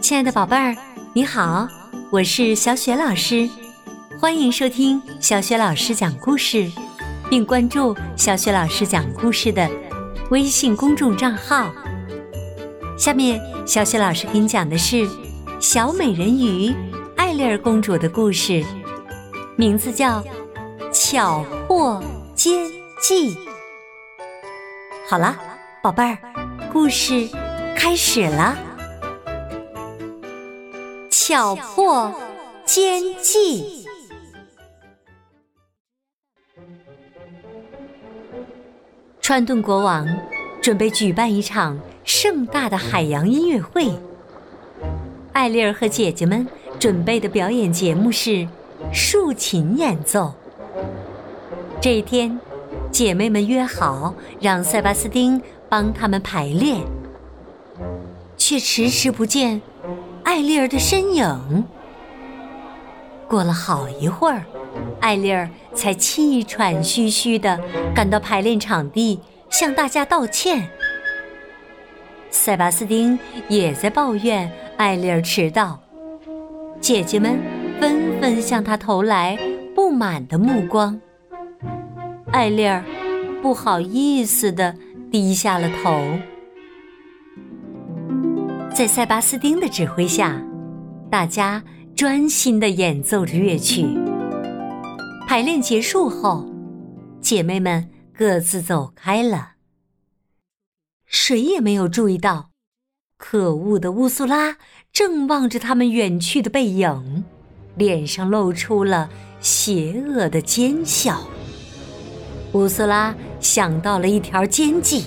亲爱的宝贝儿，你好，我是小雪老师，欢迎收听小雪老师讲故事，并关注小雪老师讲故事的微信公众账号。下面，小雪老师给你讲的是小美人鱼艾丽儿公主的故事，名字叫《巧破奸计》。好了，宝贝儿，故事开始了。巧破奸计。川顿国王准备举办一场盛大的海洋音乐会。艾丽儿和姐姐们准备的表演节目是竖琴演奏。这一天，姐妹们约好让塞巴斯丁帮他们排练，却迟迟不见。艾丽儿的身影。过了好一会儿，艾丽儿才气喘吁吁地赶到排练场地，向大家道歉。塞巴斯丁也在抱怨艾丽儿迟到，姐姐们纷纷向他投来不满的目光。艾丽儿不好意思地低下了头。在塞巴斯丁的指挥下，大家专心的演奏着乐曲。排练结束后，姐妹们各自走开了。谁也没有注意到，可恶的乌苏拉正望着他们远去的背影，脸上露出了邪恶的奸笑。乌苏拉想到了一条奸计，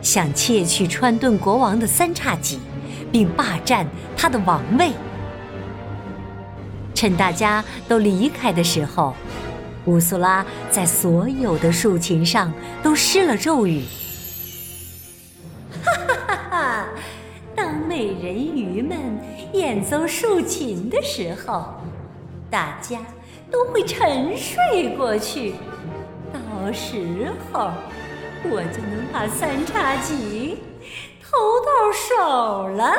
想窃取川顿国王的三叉戟。并霸占他的王位。趁大家都离开的时候，乌苏拉在所有的竖琴上都施了咒语。哈哈哈哈！当美人鱼们演奏竖琴的时候，大家都会沉睡过去。到时候，我就能把三叉戟。偷到手了。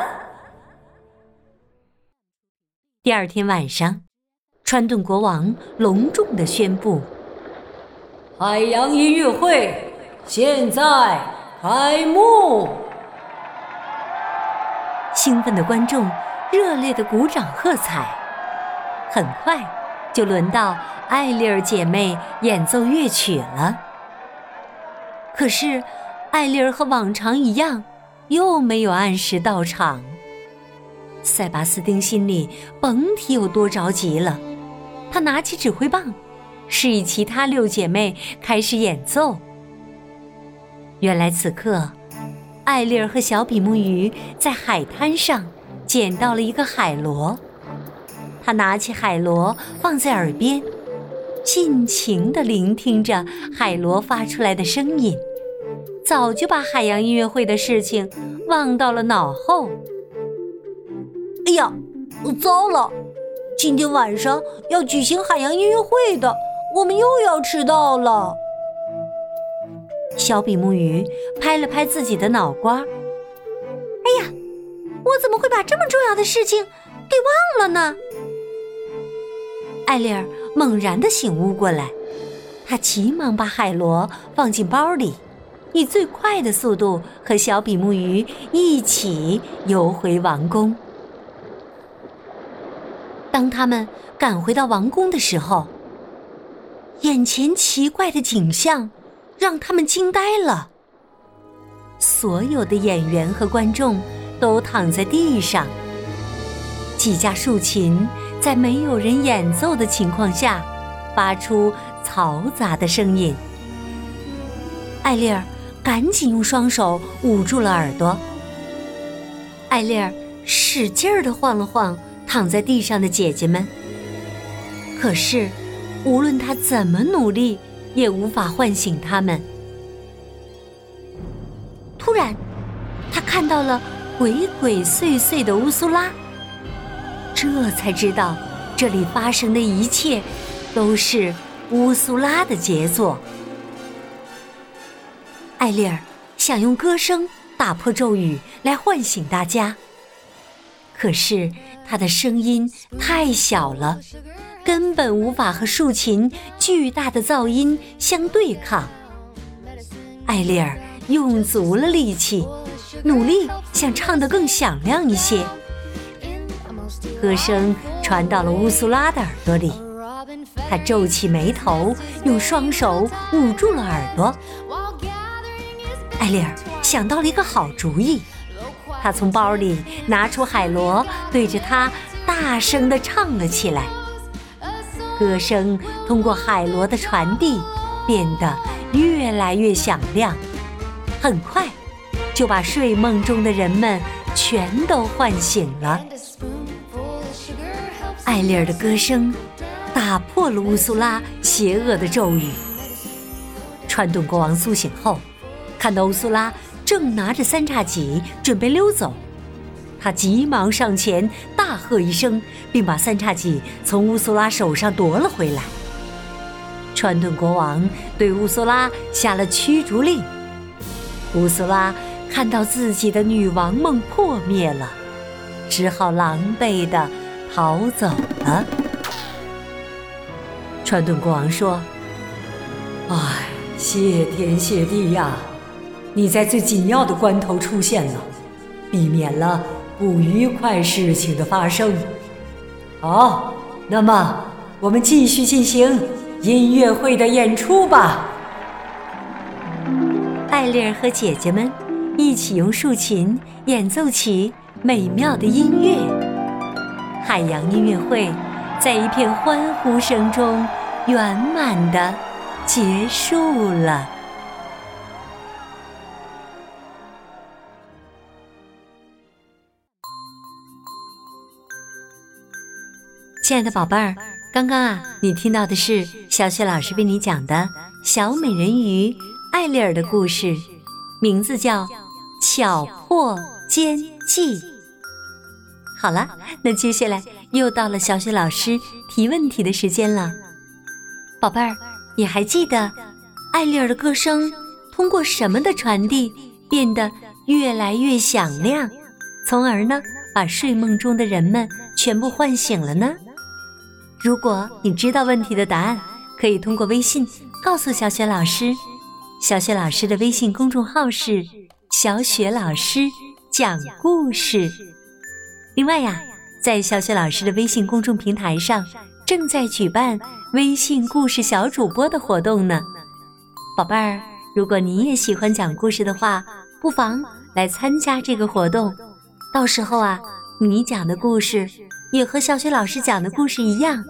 第二天晚上，川顿国王隆重的宣布：“海洋音乐会现在开幕！”兴奋的观众热烈的鼓掌喝彩。很快，就轮到艾丽儿姐妹演奏乐曲了。可是，艾丽儿和往常一样。又没有按时到场，塞巴斯丁心里甭提有多着急了。他拿起指挥棒，示意其他六姐妹开始演奏。原来此刻，艾丽儿和小比目鱼在海滩上捡到了一个海螺，他拿起海螺放在耳边，尽情地聆听着海螺发出来的声音。早就把海洋音乐会的事情忘到了脑后。哎呀，糟了！今天晚上要举行海洋音乐会的，我们又要迟到了。小比目鱼拍了拍自己的脑瓜。哎呀，我怎么会把这么重要的事情给忘了呢？艾丽儿猛然的醒悟过来，她急忙把海螺放进包里。以最快的速度和小比目鱼一起游回王宫。当他们赶回到王宫的时候，眼前奇怪的景象让他们惊呆了。所有的演员和观众都躺在地上，几架竖琴在没有人演奏的情况下发出嘈杂的声音。艾丽儿。赶紧用双手捂住了耳朵。艾丽儿使劲儿的晃了晃躺在地上的姐姐们，可是无论她怎么努力，也无法唤醒他们。突然，她看到了鬼鬼祟祟的乌苏拉，这才知道这里发生的一切都是乌苏拉的杰作。艾丽儿想用歌声打破咒语来唤醒大家，可是她的声音太小了，根本无法和竖琴巨大的噪音相对抗。艾丽儿用足了力气，努力想唱得更响亮一些。歌声传到了乌苏拉的耳朵里，她皱起眉头，用双手捂住了耳朵。艾丽儿想到了一个好主意，她从包里拿出海螺，对着它大声地唱了起来。歌声通过海螺的传递，变得越来越响亮，很快就把睡梦中的人们全都唤醒了。艾丽儿的歌声打破了乌苏拉邪恶的咒语。川顿国王苏醒后，看到乌苏拉正拿着三叉戟准备溜走，他急忙上前大喝一声，并把三叉戟从乌苏拉手上夺了回来。川顿国王对乌苏拉下了驱逐令。乌苏拉看到自己的女王梦破灭了，只好狼狈的。逃走了。川顿国王说：“唉，谢天谢地呀！你在最紧要的关头出现了，避免了不愉快事情的发生。好，那么我们继续进行音乐会的演出吧。”艾丽儿和姐姐们一起用竖琴演奏起美妙的音乐。海洋音乐会在一片欢呼声中圆满的结束了。亲爱的宝贝儿，刚刚啊，你听到的是小雪老师为你讲的《小美人鱼艾丽儿》的故事，名字叫《巧破奸计》。好了，那接下来又到了小雪老师提问题的时间了。宝贝儿，你还记得艾丽儿的歌声通过什么的传递变得越来越响亮，从而呢把睡梦中的人们全部唤醒了呢？如果你知道问题的答案，可以通过微信告诉小雪老师。小雪老师的微信公众号是“小雪老师讲故事”。另外呀，在小雪老师的微信公众平台上，正在举办微信故事小主播的活动呢。宝贝儿，如果你也喜欢讲故事的话，不妨来参加这个活动。到时候啊，你讲的故事也和小雪老师讲的故事一样，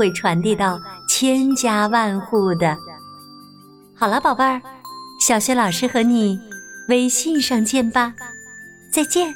会传递到千家万户的。好了，宝贝儿，小雪老师和你微信上见吧，再见。